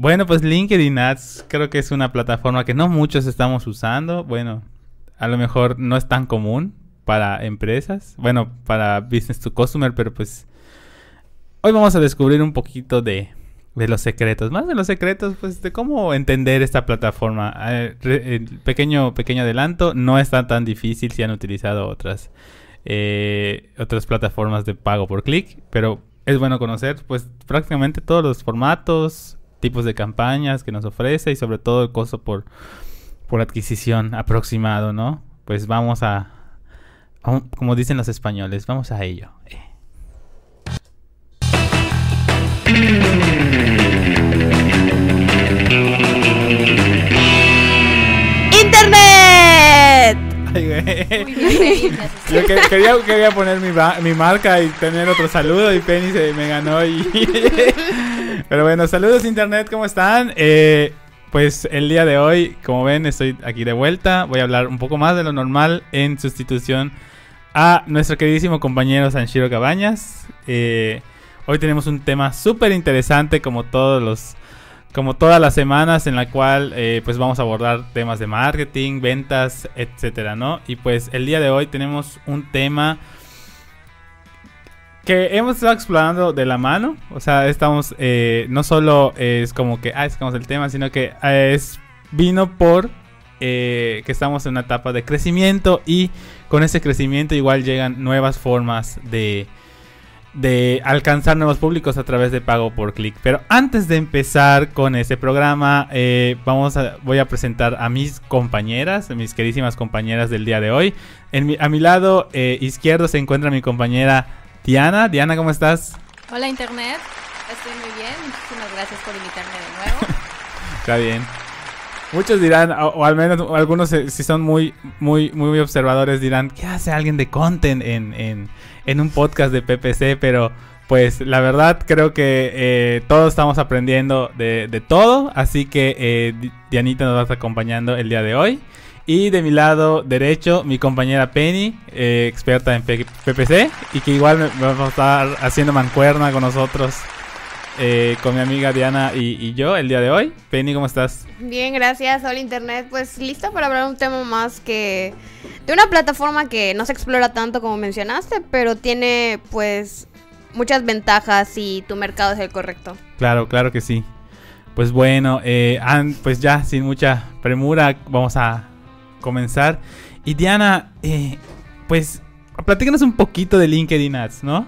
Bueno, pues LinkedIn Ads creo que es una plataforma que no muchos estamos usando. Bueno, a lo mejor no es tan común para empresas. Bueno, para business to customer, pero pues hoy vamos a descubrir un poquito de, de los secretos. Más de los secretos, pues de cómo entender esta plataforma. Pequeño, pequeño adelanto, no está tan difícil si han utilizado otras, eh, otras plataformas de pago por clic, pero es bueno conocer pues prácticamente todos los formatos, tipos de campañas que nos ofrece y sobre todo el costo por, por adquisición aproximado, ¿no? Pues vamos a, como dicen los españoles, vamos a ello. Eh. Yo que- quería, quería poner mi, mi marca y tener otro saludo y Penny se me ganó y... Pero bueno, saludos internet, ¿cómo están? Eh, pues el día de hoy, como ven, estoy aquí de vuelta. Voy a hablar un poco más de lo normal en sustitución a nuestro queridísimo compañero Sanshiro Cabañas. Eh, hoy tenemos un tema súper interesante como todos los... Como todas las semanas en la cual eh, pues vamos a abordar temas de marketing, ventas, etcétera, ¿no? Y pues el día de hoy tenemos un tema que hemos estado explorando de la mano. O sea, estamos, eh, no solo es como que, ah, escogemos el tema, sino que eh, es, vino por que estamos en una etapa de crecimiento y con ese crecimiento igual llegan nuevas formas de, de alcanzar nuevos públicos a través de pago por clic. Pero antes de empezar con este programa, eh, vamos a, voy a presentar a mis compañeras, a mis queridísimas compañeras del día de hoy. En mi- a mi lado eh, izquierdo se encuentra mi compañera Diana. Diana, ¿cómo estás? Hola Internet, estoy muy bien, muchísimas gracias por invitarme de nuevo. Está bien. Muchos dirán, o, al menos algunos eh, si son muy, muy, muy observadores dirán, ¿qué hace alguien de content en, en, un podcast de PPC? Pero pues la verdad creo que eh, todos estamos aprendiendo de, de todo, así que eh, Di- Dianita nos va a estar acompañando el día de hoy. Y de mi lado derecho, mi compañera Penny, eh, experta en PPC, y que igual me va a estar haciendo mancuerna con nosotros, eh, con mi amiga Diana y, y yo el día de hoy. Penny, ¿cómo estás? Bien, gracias. Hola Internet. Pues lista para hablar un tema más que de una plataforma que no se explora tanto como mencionaste, pero tiene pues muchas ventajas si tu mercado es el correcto. Claro, claro que sí. Pues bueno, eh, pues ya sin mucha premura vamos a comenzar. Y Diana, eh, pues platícanos un poquito de LinkedIn Ads, ¿no?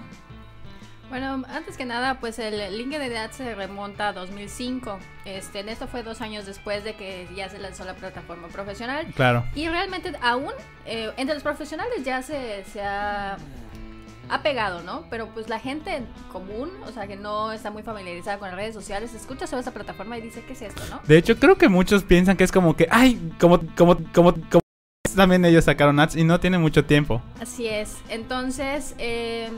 Bueno, antes que nada, pues el LinkedIn Ads se remonta a 2005. Este, en esto fue dos años después de que ya se lanzó la plataforma profesional. Claro, Y realmente aún eh, entre los profesionales ya se, se ha, ha pegado, ¿no? Pero pues la gente común, o sea, que no está muy familiarizada con las redes sociales, escucha sobre esta plataforma y dice, ¿qué es esto, no? de hecho creo que muchos piensan que es como que, ay, como, como, como, como también ellos sacaron ads y no tiene mucho tiempo. Así es. Entonces, eh,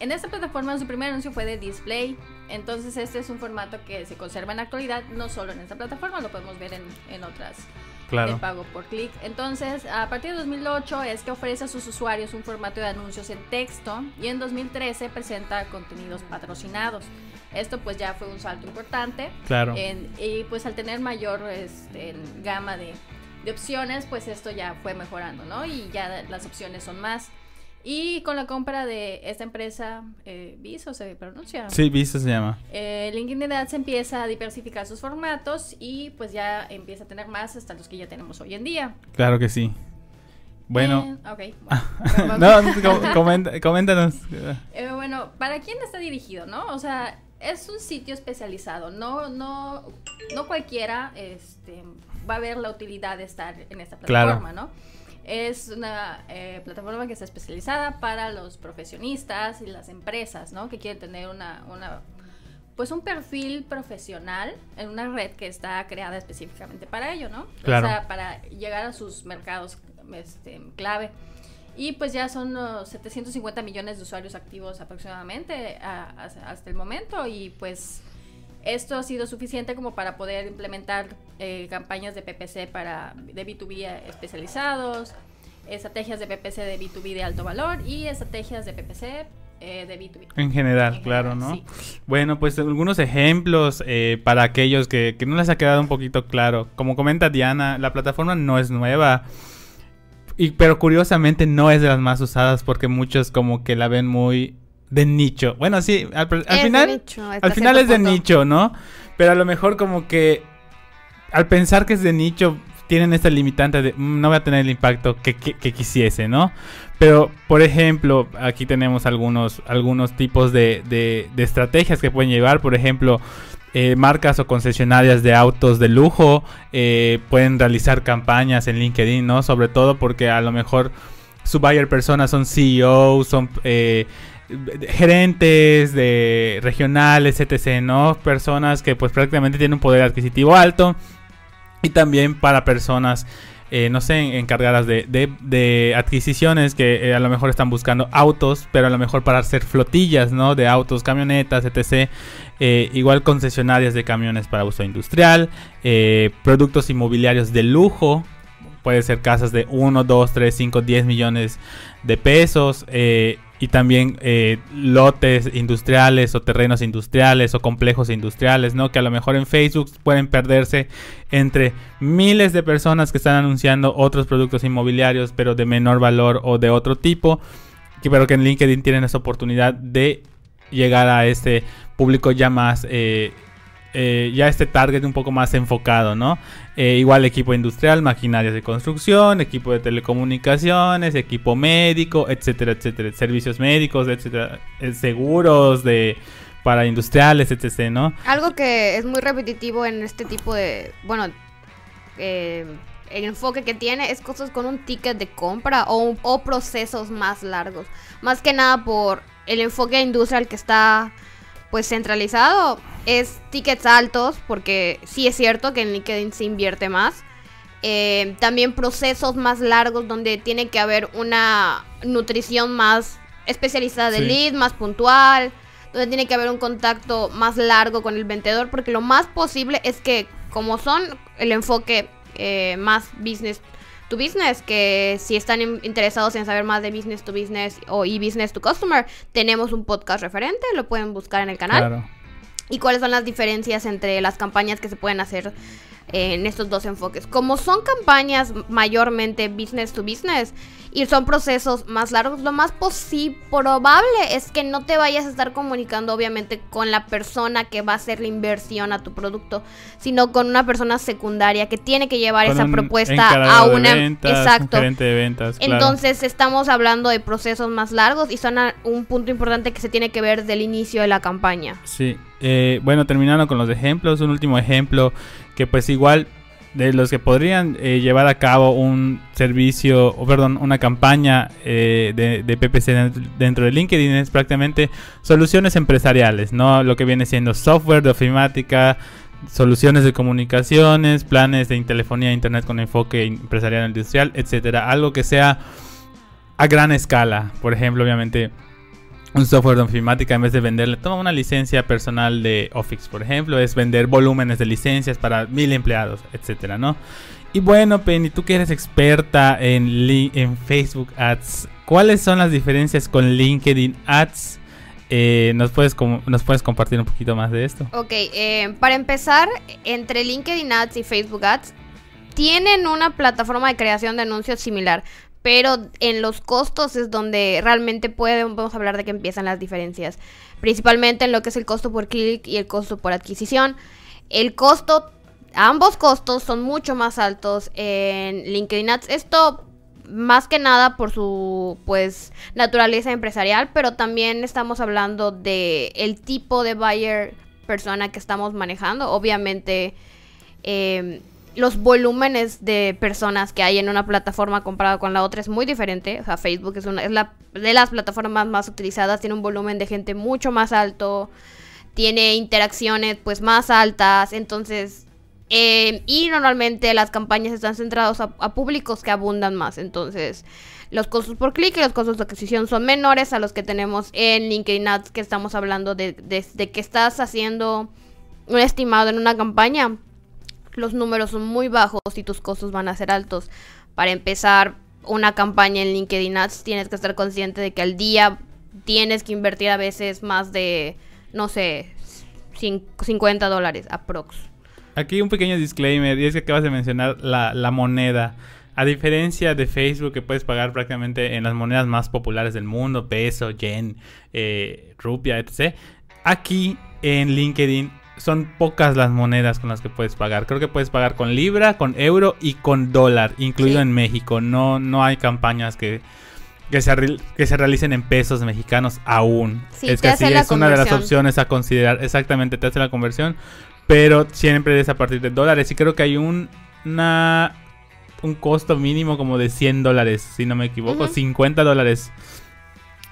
en esta plataforma su primer anuncio fue de display. Entonces, este es un formato que se conserva en la actualidad, no solo en esta plataforma, lo podemos ver en, en otras de Claro, pago por clic. Entonces, a partir de 2008 es que ofrece a sus usuarios un formato de anuncios en texto y en 2013 presenta contenidos patrocinados. Esto pues ya fue un salto importante claro. en- y pues al tener mayor este, gama de, de opciones, pues esto ya fue mejorando, ¿no? Y ya las opciones son más. Y con la compra de esta empresa, eh, Viso se pronuncia. Sí, visto se llama. Eh, LinkedIn Ads empieza a diversificar sus formatos y pues ya empieza a tener más hasta los que ya tenemos hoy en día. Claro que sí. Bueno, Eh, ok. bueno, no, comenta- coméntanos. Eh, bueno, ¿para quién está dirigido, no? O sea, es un sitio especializado. No, no, no cualquiera este, va a ver la utilidad de estar en esta Claro. plataforma, ¿no? Es una eh, plataforma que está especializada para los profesionistas y las empresas, ¿no? Que quieren tener una, una pues un perfil profesional en una red que está creada específicamente para ello, ¿no? Claro. O sea, para llegar a sus mercados este, clave. Y pues ya son uh, 750 millones de usuarios activos aproximadamente a- a- hasta el momento y pues esto ha sido suficiente como para poder implementar eh, campañas de PPC para de B2B especializados, estrategias de PPC de B2B de alto valor y estrategias de PPC eh, de B2B. En general, En claro, general, ¿no? sí. Bueno, pues algunos ejemplos eh, para aquellos que, que no les ha quedado un poquito claro. Como comenta Diana, la plataforma no es nueva. Y, pero curiosamente no es de las más usadas porque muchos como que la ven muy de nicho. Bueno, sí, al, final, nicho, al final es de nicho, ¿no? Pero a lo mejor como que al pensar que es de nicho tienen esta limitante de "Mm, no voy a tener el impacto que, que- que quisiese, ¿no? Pero, por ejemplo, aquí tenemos algunos, algunos tipos de, de- de estrategias que pueden llevar. Por ejemplo, eh, marcas o concesionarias de autos de lujo eh, pueden realizar campañas en LinkedIn, ¿no? Sobre todo porque a lo mejor su buyer personas son CEOs, son eh, gerentes de regionales, etc., ¿no? Personas que pues prácticamente tienen un poder adquisitivo alto. Y también para personas, eh, no sé, encargadas de, de- adquisiciones que eh, a lo mejor están buscando autos, pero a lo mejor para hacer flotillas, ¿no? De autos, camionetas, etc. Eh, igual concesionarias de camiones para uso industrial, productos inmobiliarios de lujo, puede ser casas de 1, 2, 3, 5, 10 millones de pesos. Y también eh, lotes industriales o terrenos industriales o complejos industriales, ¿no? Que a lo mejor en Facebook pueden perderse entre miles de personas que están anunciando otros productos inmobiliarios, pero de menor valor o de otro tipo. que- Pero que en LinkedIn tienen esa oportunidad de llegar a este público ya más... eh, eh, ya este target un poco más enfocado, ¿no? Eh, igual equipo industrial, maquinarias de construcción, equipo de telecomunicaciones, equipo médico, etcétera, etcétera, servicios médicos, etcétera, eh, seguros de para industriales, etc., ¿no? Algo que es muy repetitivo en este tipo de, bueno, eh, el enfoque que tiene es cosas con un ticket de compra o procesos más largos. Más que nada por el enfoque industrial que está pues centralizado. Es tickets altos porque sí es cierto que en LinkedIn se invierte más. Eh, también procesos más largos donde tiene que haber una nutrición más especializada de Sí. lead, más puntual, donde tiene que haber un contacto más largo con el vendedor, porque lo más posible es que como son el enfoque eh, más business to business, que si están in- interesados en saber más de business to business o y business to customer, tenemos un podcast referente, lo pueden buscar en el canal Claro. y cuáles son las diferencias entre las campañas que se pueden hacer en estos dos enfoques. Como son campañas mayormente business to business y son procesos más largos, lo más posi- probable es que no te vayas a estar comunicando obviamente con la persona que va a hacer la inversión a tu producto, sino con una persona secundaria que tiene que llevar Con esa propuesta a de una ventas, un exacto. de ventas, claro. Entonces estamos hablando de procesos más largos y son a- un punto importante que se tiene que ver del inicio de la campaña. Sí, eh, bueno, terminando con los ejemplos, un último ejemplo que pues igual de los que podrían eh, llevar a cabo un servicio, o perdón, una campaña eh, de, de PPC dentro, de LinkedIn es prácticamente soluciones empresariales, ¿no? Lo que viene siendo software de ofimática, soluciones de comunicaciones, planes de telefonía, internet con enfoque empresarial industrial, etcétera, algo que sea a gran escala, por ejemplo, obviamente un software de ofimática en vez de venderle, toma una licencia personal de Office, por ejemplo, es vender volúmenes de licencias para mil empleados, etcétera, ¿no? Y bueno, Penny, tú que eres experta en, en Facebook Ads, ¿cuáles son las diferencias con LinkedIn Ads? Eh, ¿nos, puedes com- ¿Nos puedes compartir un poquito más de esto? Ok, eh, para empezar, entre LinkedIn Ads y Facebook Ads tienen una plataforma de creación de anuncios similar, pero en los costos es donde realmente podemos hablar de que empiezan las diferencias, principalmente en lo que es el costo por clic y el costo por adquisición. El costo, ambos costos son mucho más altos en LinkedIn Ads. Esto más que nada por su pues naturaleza empresarial, pero también estamos hablando de el tipo de buyer persona que estamos manejando. Obviamente eh, los volúmenes de personas que hay en una plataforma comparado con la otra es muy diferente. O sea, Facebook es una es la de las plataformas más utilizadas, tiene un volumen de gente mucho más alto, tiene interacciones pues más altas, entonces eh, y normalmente las campañas están centradas a, a públicos que abundan más. Entonces, los costos por clic y los costos de adquisición son menores a los que tenemos en LinkedIn Ads, que estamos hablando de, de- de que estás haciendo un estimado en una campaña. Los números son muy bajos y tus costos van a ser altos. Para empezar una campaña en LinkedIn Ads, tienes que estar consciente de que al día tienes que invertir a veces más de, no sé, cin- 50 dólares aprox. Aquí un pequeño disclaimer, y es que acabas de mencionar la, la moneda. A diferencia de Facebook, que puedes pagar prácticamente en las monedas más populares del mundo, peso, yen, eh, rupia, etc. Aquí en LinkedIn son pocas las monedas con las que puedes pagar. Creo que puedes pagar con libra, con euro y con dólar, incluido Sí. en México. No, no hay campañas que, que, se, que se realicen en pesos mexicanos aún. Sí, es que hace sí, la es una de las opciones a considerar. Exactamente, te hace la conversión. Pero siempre es a partir de dólares. Y creo que hay un, una, un costo mínimo como de 100 dólares, si no me equivoco. Ujú. 50 dólares.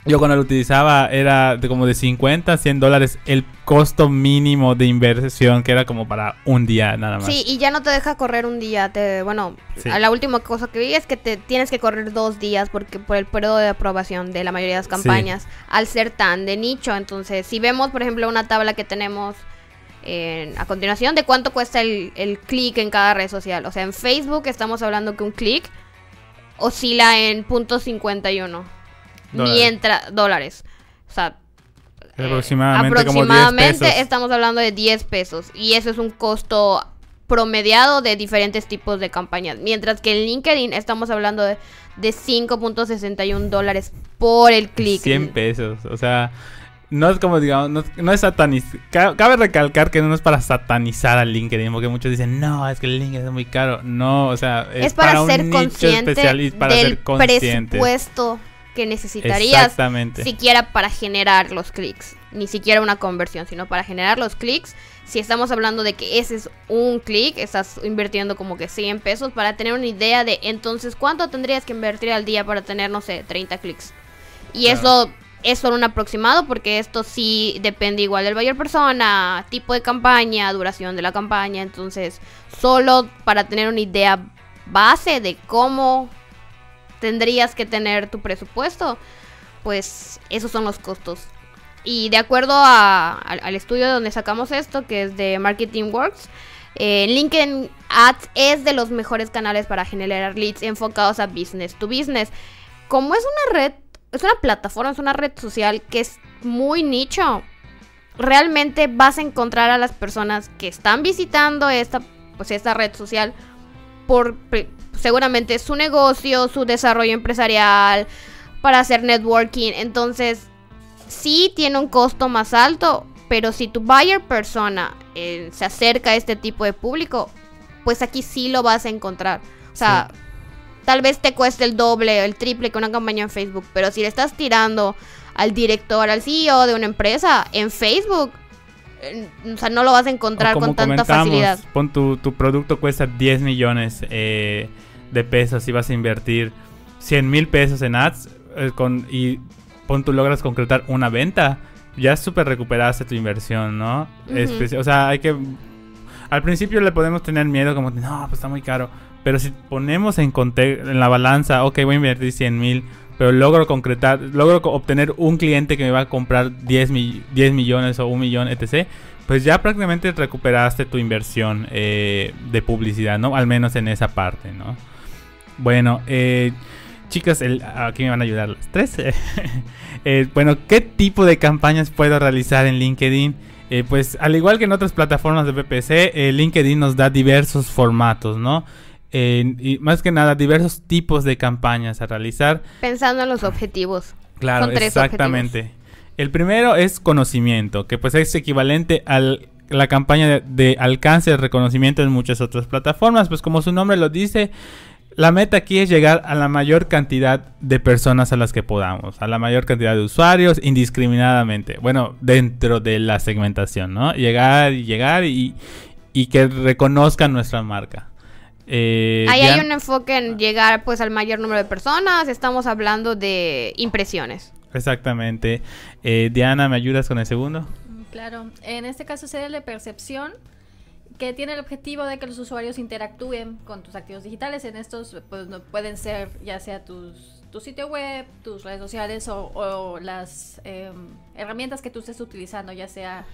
Yo cuando lo utilizaba era de como de 50 a 100 dólares el costo mínimo de inversión, que era como para un día nada más. Sí, y ya no te deja correr un día. Te, bueno, Sí. la última cosa que vi es que te tienes que correr dos días porque por el periodo de aprobación de la mayoría de las campañas, al ser tan de nicho. Entonces, si vemos, por ejemplo, una tabla que tenemos en- a continuación de cuánto cuesta el, el clic en cada red social. O sea, en Facebook estamos hablando que un clic oscila en punto .51 Dólares. mientras dólares. O sea, Es aproximadamente como 10 aproximadamente pesos. estamos hablando de 10 pesos y eso es un costo promediado de diferentes tipos de campañas. Mientras que en LinkedIn estamos hablando de, de 5.61 dólares por el clic. 100 pesos. O sea, no es como, digamos, no, no es satanizar. Cabe recalcar que no es para satanizar al LinkedIn, porque muchos dicen, no, es que el LinkedIn es muy caro. No, o sea, es, Es para, un ser nicho consciente especial y para del ser consciente. presupuesto que necesitarías siquiera para generar los clics. Ni siquiera una conversión, sino para generar los clics. Si estamos hablando de que ese es un clic, estás invirtiendo como que 100 pesos para tener una idea de entonces cuánto tendrías que invertir al día para tener, no sé, 30 clics. Y Claro. eso es solo un aproximado porque esto sí depende igual del buyer persona, tipo de campaña, duración de la campaña. Entonces, solo para tener una idea base de cómo tendrías que tener tu presupuesto, pues esos son los costos. Y de acuerdo a- al, estudio donde sacamos esto, que es de Marketing Works, eh, LinkedIn Ads es de los mejores canales para generar leads enfocados a business to business. Como es una red, es una plataforma, es una red social que es muy nicho, realmente vas a encontrar a las personas que están visitando esta, pues, esta red social por seguramente su negocio, su desarrollo empresarial, para hacer networking. Entonces, sí tiene un costo más alto, pero si tu buyer persona eh, se acerca a este tipo de público, pues aquí sí lo vas a encontrar. O sea, tal vez te cueste el doble, el triple que una campaña en Facebook, pero si le estás tirando al director, al CEO de una empresa en Facebook, o sea, no lo vas a encontrar como con tanta facilidad. Pon tu, tu producto cuesta 10 millones eh, de pesos y vas a invertir 100 mil pesos en ads eh, con, y pon tú logras concretar una venta, ya súper recuperaste tu inversión, ¿no? O sea, hay que... Al principio le podemos tener miedo como, no, pues está muy caro. Pero si ponemos en, en la balanza, ok, voy a invertir 100 mil, pero logro concretar, logro obtener un cliente que me va a comprar 10, mi- 10 millones o un millón, etc. Pues ya prácticamente recuperaste tu inversión eh, de publicidad, ¿no? Al menos en esa parte, ¿no? Bueno, eh, chicas, el- aquí me van a ayudar las tres. Eh, bueno, ¿qué tipo de campañas puedo realizar en LinkedIn? Eh, pues al igual que en otras plataformas de PPC, eh, LinkedIn nos da diversos formatos, ¿no? Eh, y más que nada, diversos tipos de campañas a realizar. Pensando en los objetivos. Claro, Son tres exactamente. El primero es conocimiento, que pues es equivalente a la campaña de, de alcance de reconocimiento en muchas otras plataformas. Pues como su nombre lo dice, la meta aquí es llegar a la mayor cantidad de personas a las que podamos, a la mayor cantidad de usuarios indiscriminadamente. Bueno, dentro de la segmentación, ¿no? Llegar y llegar y, y que reconozcan nuestra marca. Eh, Ahí hay un enfoque en llegar pues al mayor número de personas. Estamos hablando de impresiones. Exactamente. Eh, Diana, ¿me ayudas con el segundo? Mm, Claro, en este caso sería la percepción que tiene el objetivo de que los usuarios interactúen con tus activos digitales. En estos pues, no- pueden ser ya sea tus, tu sitio web, tus redes sociales o, o las em, herramientas que tú estés utilizando, ya sea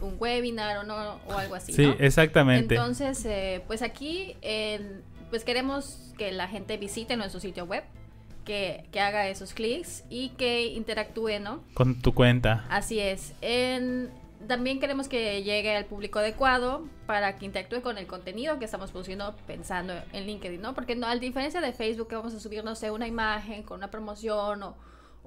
un webinar o no o algo así. Sí, ¿no? exactamente. Entonces, eh, pues aquí, en- pues queremos que la gente visite nuestro sitio web, que, que haga esos clics y que interactúe, ¿no? Con tu cuenta. Así es. En, también queremos que llegue al público adecuado para que interactúe con el contenido que estamos produciendo pensando en LinkedIn, ¿no? Porque no, a diferencia de Facebook que vamos a subir, no sé, una imagen con una promoción o,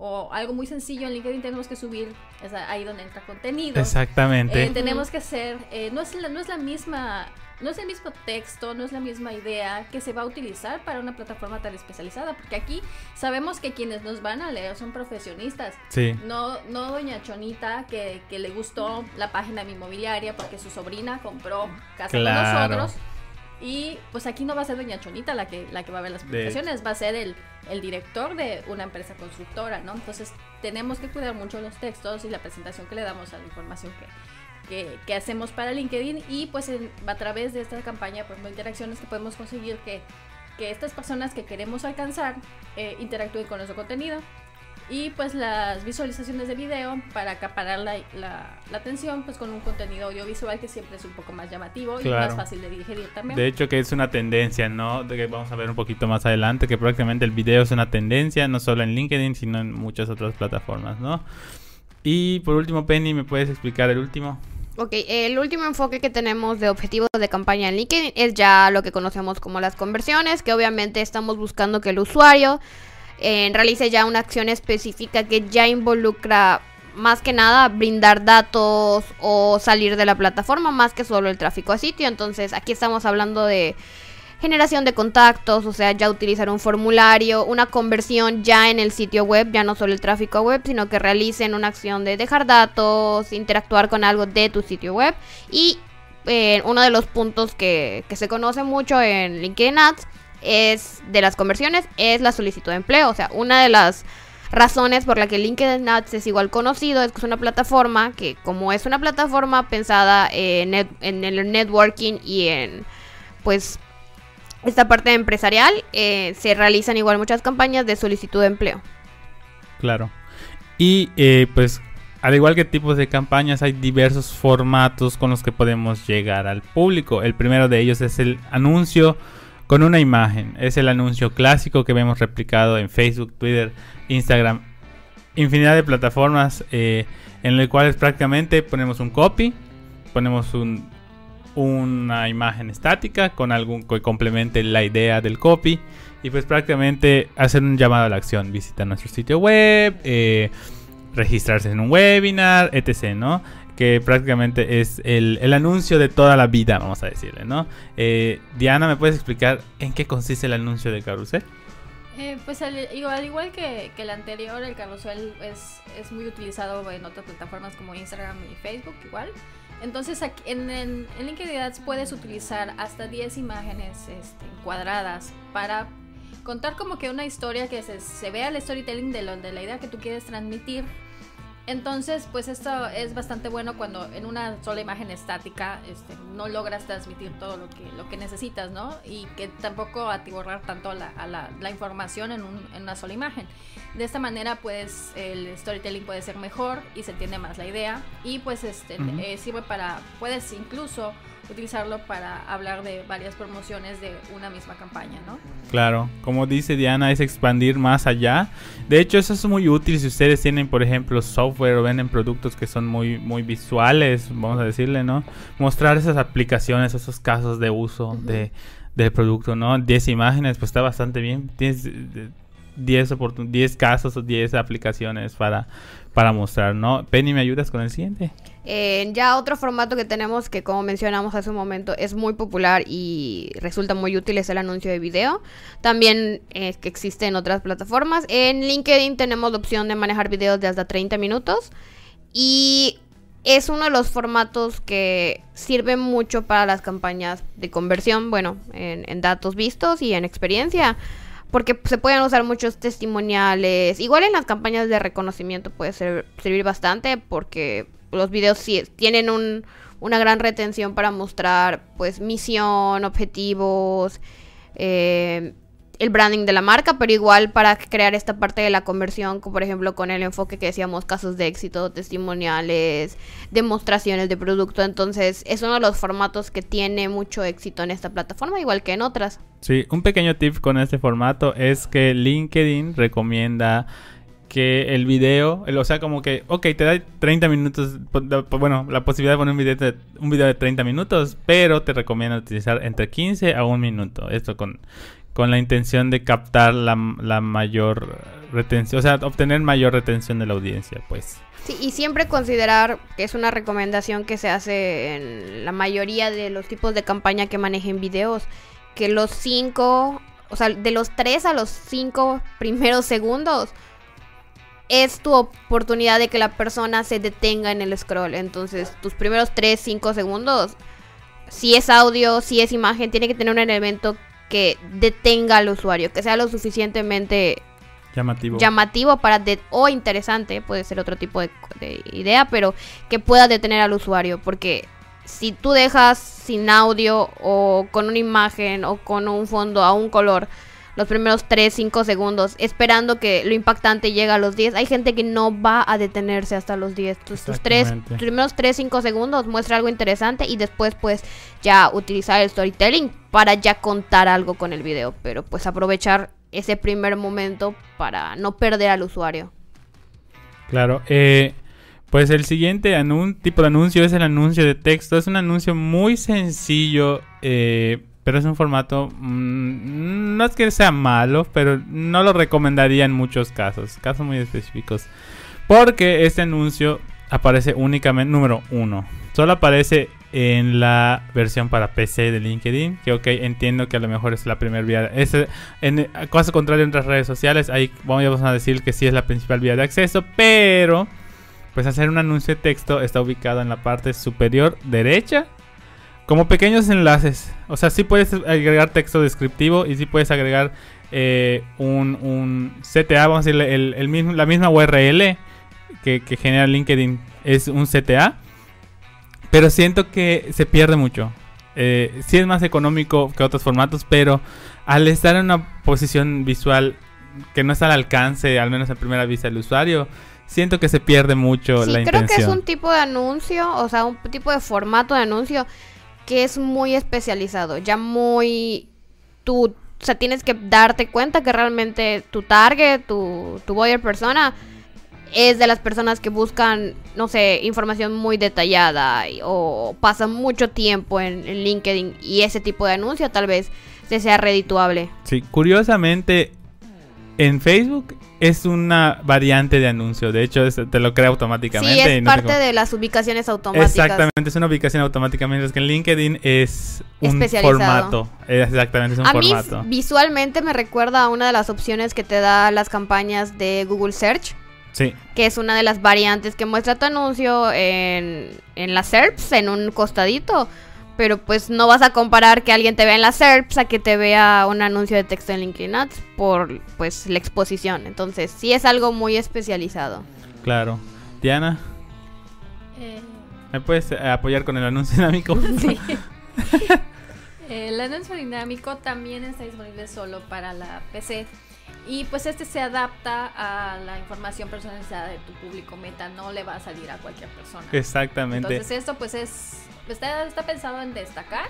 o algo muy sencillo en LinkedIn tenemos que subir, es ahí donde entra contenido. Exactamente. Eh, tenemos que hacer, eh, no, es la, no es la misma no es el mismo texto, no es la misma idea que se va a utilizar para una plataforma tan especializada, porque aquí sabemos que quienes nos van a leer son profesionistas. Sí. No, no doña Chonita que, que le gustó la página de inmobiliaria porque su sobrina compró casa Claro. con nosotros. Y pues aquí no va a ser doña Chonita la que, la que va a ver las publicaciones, va a ser el, el director de una empresa constructora, ¿no? Entonces tenemos que cuidar mucho los textos y la presentación que le damos a la información que, que, que hacemos para LinkedIn. Y pues en- a través de esta campaña, pues interacciones que podemos conseguir que, que estas personas que queremos alcanzar eh, interactúen con nuestro contenido y pues las visualizaciones de video para acaparar la, la- la atención pues con un contenido audiovisual que siempre es un poco más llamativo y más fácil de digerir también. De hecho que es una tendencia, ¿no? De que vamos a ver un poquito más adelante, que prácticamente el video es una tendencia, no solo en LinkedIn, sino en muchas otras plataformas, ¿no? Y por último, Penny, ¿me puedes explicar el último? Ok, el último enfoque que tenemos de objetivos de campaña en LinkedIn es ya lo que conocemos como las conversiones, que obviamente estamos buscando que el usuario eh, realice ya una acción específica que ya involucra más que nada brindar datos o salir de la plataforma más que solo el tráfico a sitio. Entonces aquí estamos hablando de generación de contactos, o sea, ya utilizar un formulario, una conversión ya en el sitio web, ya no solo el tráfico a web, sino que realicen una acción de dejar datos, interactuar con algo de tu sitio web. Y eh, uno de los puntos que, que se conoce mucho en LinkedIn Ads es de las conversiones, es la solicitud de empleo. O sea, una de las razones por la que LinkedIn es igual conocido es que es una plataforma que como es una plataforma pensada en el networking y en pues esta parte empresarial eh, se realizan igual muchas campañas de solicitud de empleo. Claro. Y eh, pues, al igual que tipos de campañas, hay diversos formatos con los que podemos llegar al público. El primero de ellos es el anuncio con una imagen. Es el anuncio clásico que vemos replicado en Facebook, Twitter, Instagram, infinidad de plataformas eh, en el cual prácticamente ponemos un copy, ponemos un, una imagen estática con algún que complemente la idea del copy y pues prácticamente hacer un llamado a la acción, visitar nuestro sitio web, eh, registrarse en un webinar, etc., ¿no? Que prácticamente es el, el anuncio de toda la vida, vamos a decirle, ¿no? Eh, Diana, ¿me puedes explicar en qué consiste el anuncio de carrusel? Eh, pues al igual, al igual que, que el anterior, el carrusel es, es muy utilizado en otras plataformas como Instagram y Facebook igual. Entonces aquí, en, en, en LinkedIn Ads puedes utilizar hasta 10 imágenes este, cuadradas para contar como que una historia que se, se vea el storytelling de, lo, de la idea que tú quieres transmitir. Entonces, pues esto es bastante bueno cuando en una sola imagen estática este, no logras transmitir todo lo que, lo que necesitas, ¿no? Y que tampoco atiborrar tanto la, a la, la información en, un- en una sola imagen. De esta manera, pues el storytelling puede ser mejor y se entiende más la idea. Y pues este eh, sirve para, puedes incluso utilizarlo para hablar de varias promociones de una misma campaña, ¿no? Claro, como dice Diana, es expandir más allá. De hecho, eso es muy útil si ustedes tienen, por ejemplo, software o venden productos que son muy, muy visuales, vamos a decirle, ¿no? Mostrar esas aplicaciones, esos casos de uso de, del producto, ¿no? 10 imágenes, pues está bastante bien. Tienes eh, 10, oportun- 10 casos o 10 aplicaciones para, para mostrar, ¿no? Penny, ¿me ayudas con el siguiente? Ya otro formato que tenemos que como mencionamos hace un momento es muy popular y resulta muy útil es el anuncio de video. También que existe en otras plataformas. En LinkedIn tenemos la opción de manejar videos de hasta 30 minutos y es uno de los formatos que sirve mucho para las campañas de conversión, bueno, en, en datos vistos y en experiencia. Porque se pueden usar muchos testimoniales. Igual en las campañas de reconocimiento puede ser- servir bastante porque los videos sí tienen un- una gran retención para mostrar pues misión, objetivos, eh, el branding de la marca, pero igual para crear esta parte de la conversión, como por ejemplo con el enfoque que decíamos, casos de éxito, testimoniales, demostraciones de producto. Entonces es uno de los formatos que tiene mucho éxito en esta plataforma, igual que en otras. Sí, un pequeño tip con este formato es que LinkedIn recomienda que el video, o sea, como que, ok, te da 30 minutos, bueno, la posibilidad de poner un video de, un video de 30 minutos, pero te recomienda utilizar entre 15 a un minuto. Esto con, con la intención de captar la, la mayor retención, o sea, obtener mayor retención de la audiencia, pues. Sí, y siempre considerar que es una recomendación que se hace en la mayoría de los tipos de campaña que manejen videos, que los 5, o sea, de los 3 a los 5 primeros segundos es tu oportunidad de que la persona se detenga en el scroll. Entonces, tus primeros 3, 5 segundos, si es audio, si es imagen, tiene que tener un elemento que detenga al usuario, que sea lo suficientemente llamativo, llamativo para de o interesante, puede ser otro tipo de, de idea, pero que pueda detener al usuario, porque si tú dejas sin audio o con una imagen o con un fondo a un color, los primeros 3, 5 segundos, esperando que lo impactante llegue a los 10. Hay gente que no va a detenerse hasta los 10. Tus, tus, tres, tus primeros 3, 5 segundos muestra algo interesante y después pues ya utilizar el storytelling para ya contar algo con el video. Pero pues aprovechar ese primer momento para no perder al usuario. Claro, eh, pues el siguiente tipo de anuncio es el anuncio de texto. Es un anuncio muy sencillo. Eh, pero es un formato, mmm, no es que sea malo, pero no lo recomendaría en muchos casos, casos muy específicos. Porque este anuncio aparece únicamente, número uno, solo aparece en la versión para PC de LinkedIn. Que ok, entiendo que a lo mejor es la primera vía. Es, en caso contrario, en otras redes sociales, ahí vamos a decir que sí es la principal vía de acceso. Pero, pues hacer un anuncio de texto está ubicado en la parte superior derecha como pequeños enlaces. O sea, sí puedes agregar texto descriptivo y sí puedes agregar eh, un, CTA, vamos a decirle, el, mismo, la misma URL que, genera LinkedIn es un CTA. Pero siento que se pierde mucho. Eh, sí es más económico que otros formatos, pero al estar en una posición visual que no está al alcance, al menos a primera vista del usuario, siento que se pierde mucho la intención. Creo que es un tipo de anuncio, o sea, un tipo de formato de anuncio que es muy especializado, ya muy tú, o sea, tienes que darte cuenta que realmente tu target, tu, tu buyer persona es de las personas que buscan, no sé, información muy detallada o pasan mucho tiempo en, en LinkedIn y ese tipo de anuncio tal vez te sea redituable. Sí, curiosamente en Facebook es una variante de anuncio. De hecho, te lo crea automáticamente. Sí, es parte de las ubicaciones automáticas. Exactamente, es una ubicación automática. Mientras que en LinkedIn es un formato. Exactamente, es un a formato. Mí, visualmente me recuerda a una de las opciones que te da las campañas de Google Search. Sí. Que es una de las variantes que muestra tu anuncio en, en las SERPs, en un costadito pero pues no vas a comparar que alguien te vea en la SERPs a que te vea un anuncio de texto en LinkedIn Ads por pues la exposición. Entonces, sí es algo muy especializado. Claro. Diana, eh... ¿me puedes apoyar con el anuncio dinámico? Sí. el anuncio dinámico también está disponible solo para la PC. Y pues este se adapta a la información personalizada de tu público meta, no le va a salir a cualquier persona. Exactamente. Entonces esto pues es está, está pensado en destacar,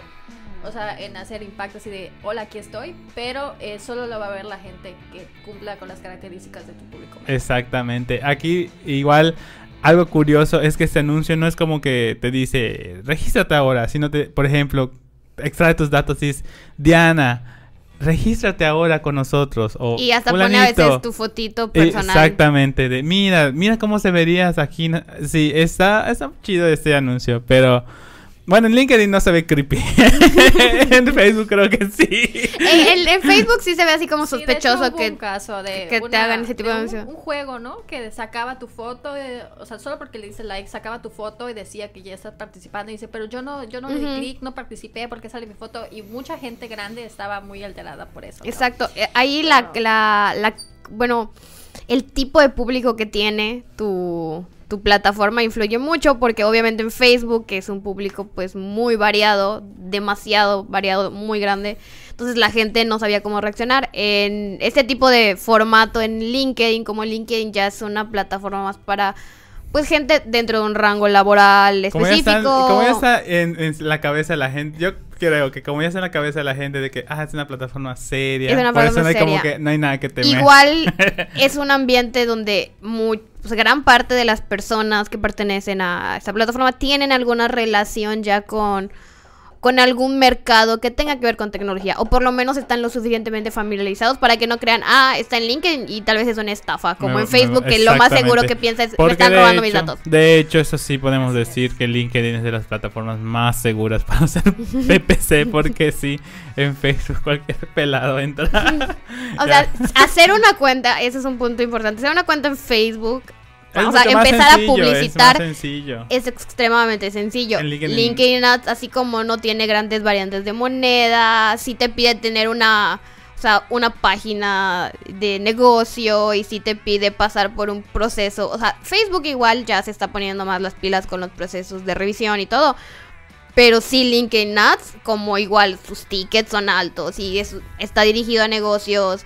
o sea, en hacer impacto así de, hola, aquí estoy, pero eh, solo lo va a ver la gente que cumpla con las características de tu público. Exactamente. Aquí igual algo curioso es que este anuncio no es como que te dice, regístrate ahora, sino te, por ejemplo, extrae tus datos y es, Diana, regístrate ahora con nosotros. O, y hasta pone a veces tu fotito personal. Exactamente, de mira, mira cómo se verías aquí. Sí, está, está chido este anuncio, pero bueno, en LinkedIn no se ve creepy. en Facebook creo que sí. En, Facebook sí se ve así como sospechoso que, caso de que te hagan ese tipo de, anuncio. Un, juego, ¿no? Que sacaba tu foto, o sea, solo porque le dice like, sacaba tu foto y decía que ya estás participando. Y dice, pero yo no, yo no le di clic, no participé porque sale mi foto. Y mucha gente grande estaba muy alterada por eso. Exacto. Eh, ahí la, la, la, bueno, el tipo de público que tiene tu tu plataforma influye mucho porque obviamente en Facebook, que es un público pues muy variado, demasiado variado, muy grande, Entonces la gente no sabía cómo reaccionar. En este tipo de formato en LinkedIn, como LinkedIn ya es una plataforma más para pues gente dentro de un rango laboral específico. Como ya está, en, la cabeza de la gente, yo creo que como ya está en la cabeza de la gente de que ah, es una plataforma seria, es una por eso no hay seria. como que no hay nada que temer. Igual es un ambiente donde muy, gran parte de las personas que pertenecen a esta plataforma tienen alguna relación ya con con algún mercado que tenga que ver con tecnología o por lo menos están lo suficientemente familiarizados para que no crean, ah, está en LinkedIn y tal vez es una estafa, como en Facebook, que lo más seguro que piensa es, me están robando mis datos. De hecho, eso sí podemos decir que LinkedIn es de las plataformas más seguras para hacer PPC, porque sí, en Facebook cualquier pelado entra. O sea, hacer una cuenta, ese es un punto importante, hacer una cuenta en Facebook, Es o sea, empezar a publicitar Es extremadamente sencillo. En LinkedIn- LinkedIn, Ads, así como no tiene grandes variantes de moneda, sí te pide tener una, o sea, una página de negocio y sí te pide pasar por un proceso. O sea, Facebook igual ya se está poniendo más las pilas con los procesos de revisión y todo. Pero sí LinkedIn Ads, como igual sus tickets son altos y es- está dirigido a negocios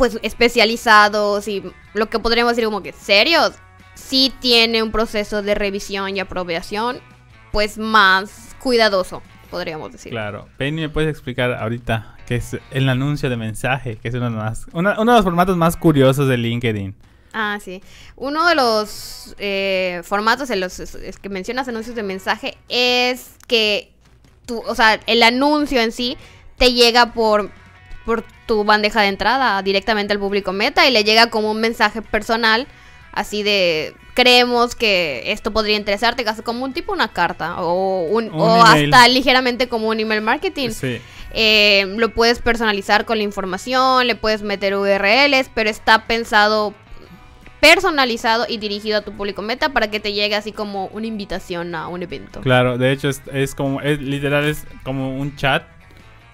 pues especializados y lo que podríamos decir como que serios, sí tiene un proceso de revisión y aprobación pues más cuidadoso, podríamos decir. Claro. Penny, ¿me puedes explicar ahorita qué es el anuncio de mensaje? Que es uno de, los más- una- uno de los formatos más curiosos de LinkedIn. Ah, sí. Uno de los eh, formatos en los es- que mencionas anuncios de mensaje es que tú, o sea, el anuncio en sí te llega por, por tu bandeja de entrada directamente al público meta y le llega como un mensaje personal, así de creemos que esto podría interesarte, casi como un tipo una carta o, un, Un o hasta ligeramente como un email marketing. Sí. Eh, lo puedes personalizar con la información, le puedes meter URLs, pero está pensado personalizado y dirigido a tu público meta para que te llegue así como una invitación a un evento. Claro, de hecho es, es como, es literal es como un chat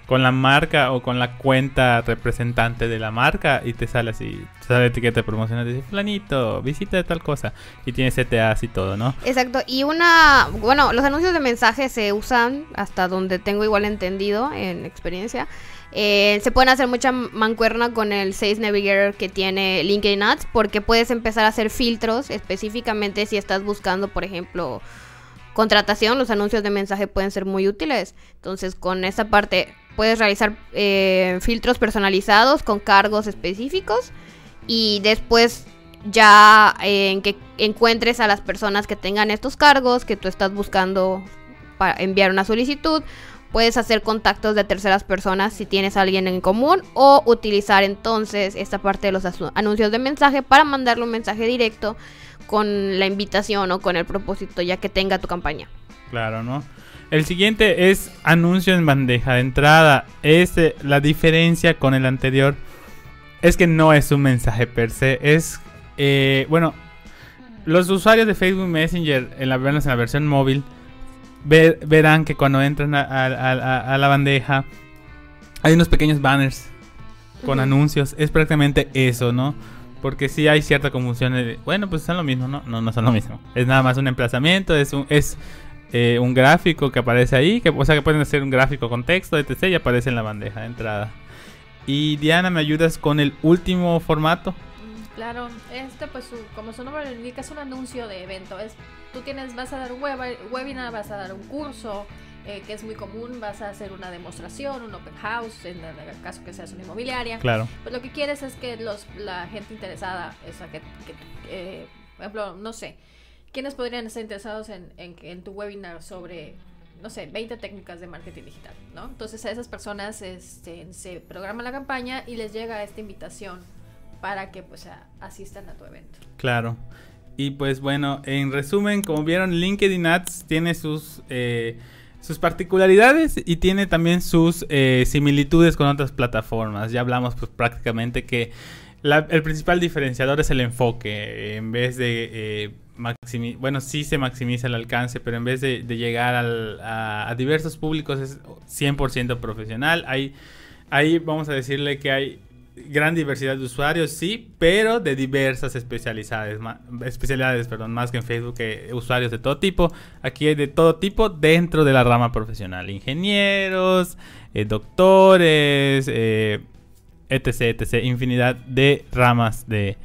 con la marca o con la cuenta representante de la marca y te sale así, te sale etiqueta promocional, dice flanito, visita tal cosa y tiene CTAs y todo, ¿no? Exacto, y una, bueno, los anuncios de mensaje se usan hasta donde tengo igual entendido en experiencia. Eh, se pueden hacer mucha mancuerna con el Sales Navigator que tiene LinkedIn Ads porque puedes empezar a hacer filtros específicamente si estás buscando, por ejemplo, contratación, los anuncios de mensaje pueden ser muy útiles. Entonces, con esta parte puedes realizar eh, filtros personalizados con cargos específicos y después ya eh, en que encuentres a las personas que tengan estos cargos que tú estás buscando para enviar una solicitud, puedes hacer contactos de terceras personas si tienes a alguien en común o utilizar entonces esta parte de los anuncios de mensaje para mandarle un mensaje directo con la invitación o con el propósito ya que tenga tu campaña. Claro, ¿no? El siguiente es anuncio en bandeja de entrada. Este, la diferencia con el anterior es que no es un mensaje per se. Es, eh, bueno, los usuarios de Facebook Messenger, en la, en la versión móvil, ver- verán que cuando entran a, a- a- a la bandeja hay unos pequeños banners con anuncios. Es prácticamente eso, ¿no? Porque sí hay cierta confusión. de, bueno, pues son lo mismo, ¿no? No, no son lo mismo. Es nada más un emplazamiento, es un, es, eh, un gráfico que aparece ahí. Que, o sea, que pueden hacer un gráfico con texto, etc. Y aparece en la bandeja de entrada. Y Diana, ¿me ayudas con el último formato? Mm, Claro, este pues su- como su nombre lo indica es un anuncio de evento. Es, tú tienes, vas a dar un web- webinar, vas a dar un curso, eh, que es muy común, vas a hacer una demostración, un open house, en el caso que seas una inmobiliaria. Claro. Pues lo que quieres es que los, la gente interesada, esa que, que, eh, por ejemplo, no sé, ¿quiénes podrían estar interesados en, en tu webinar sobre, no sé, 20 técnicas de marketing digital, ¿no? Entonces a esas personas este, se programa la campaña y les llega esta invitación para que pues a- asistan a tu evento. Claro. Y pues bueno, en resumen, como vieron, LinkedIn Ads tiene sus, eh, sus particularidades y tiene también sus eh, similitudes con otras plataformas. Ya hablamos pues prácticamente que el principal diferenciador es el enfoque. En vez de... eh, maximi- bueno, sí se maximiza el alcance, pero en vez de, llegar a diversos públicos es 100% profesional. Hay, ahí vamos a decirle que hay gran diversidad de usuarios, sí, pero de diversas especialidades, especialidades, perdón, más que en Facebook, que usuarios de todo tipo. Aquí hay de todo tipo dentro de la rama profesional, ingenieros, eh, doctores, eh, etc, etc, infinidad de ramas de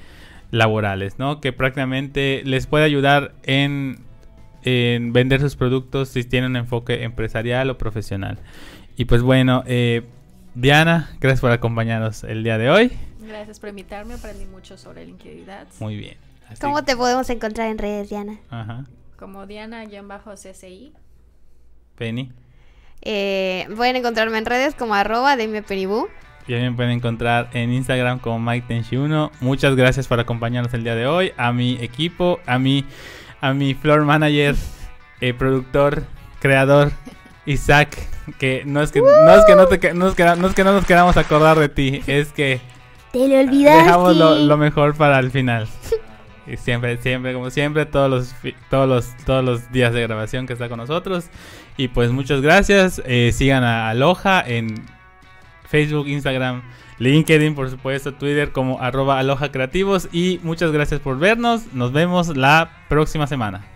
laborales, ¿no? Que prácticamente les puede ayudar en, en vender sus productos si tienen enfoque empresarial o profesional. Y pues bueno, eh, Diana, gracias por acompañarnos el día de hoy. Gracias por invitarme, aprendí mucho sobre LinkedIn Muy bien. ¿Cómo te podemos encontrar en redes, Diana? Ajá. Como Diana-CCI. Penny. Eh, pueden encontrarme en redes como arroba de mi. Y también pueden encontrar en Instagram como Mike 1 Muchas gracias por acompañarnos el día de hoy. A mi equipo, a mi, a mi floor manager, eh, productor, creador, Isaac. Que no es que, no, es que no, te, no, es que, no es que no nos queramos acordar de ti, es que te lo olvidaste. Dejamos lo, mejor para el final. Y siempre, siempre, como siempre, todos los, todos los, todos los días de grabación que está con nosotros. Y pues muchas gracias. Eh, sigan a Aloha en Facebook, Instagram, LinkedIn, por supuesto, Twitter como arroba Aloha Creativos. Y muchas gracias por vernos. Nos vemos la próxima semana.